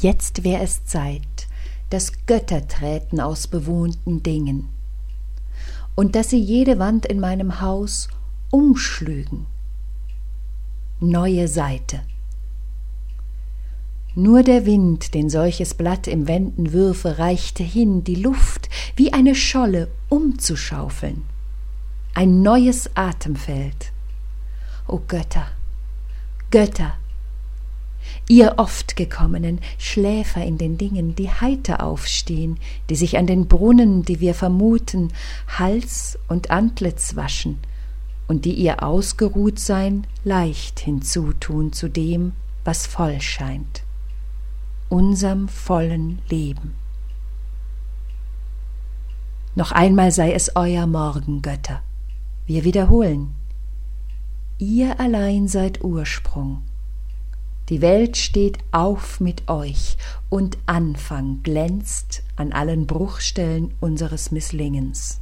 Jetzt wär es Zeit, dass Götter träten aus bewohnten Dingen und dass sie jede Wand in meinem Haus umschlügen. Neue Seite. Nur der Wind, den solches Blatt im Wänden würfe, reichte hin, die Luft wie eine Scholle umzuschaufeln. Ein neues Atemfeld. O Götter, Götter, ihr oft gekommenen Schläfer in den Dingen, die heiter aufstehen, die sich an den Brunnen, die wir vermuten, Hals und Antlitz waschen, und die ihr Ausgeruhtsein leicht hinzutun zu dem, was voll scheint, unserm vollen Leben. Noch einmal sei es euer Morgen, Götter. Wir wiederholen. Ihr allein seid Ursprung. Die Welt steht auf mit euch und Anfang glänzt an allen Bruchstellen unseres Misslingens.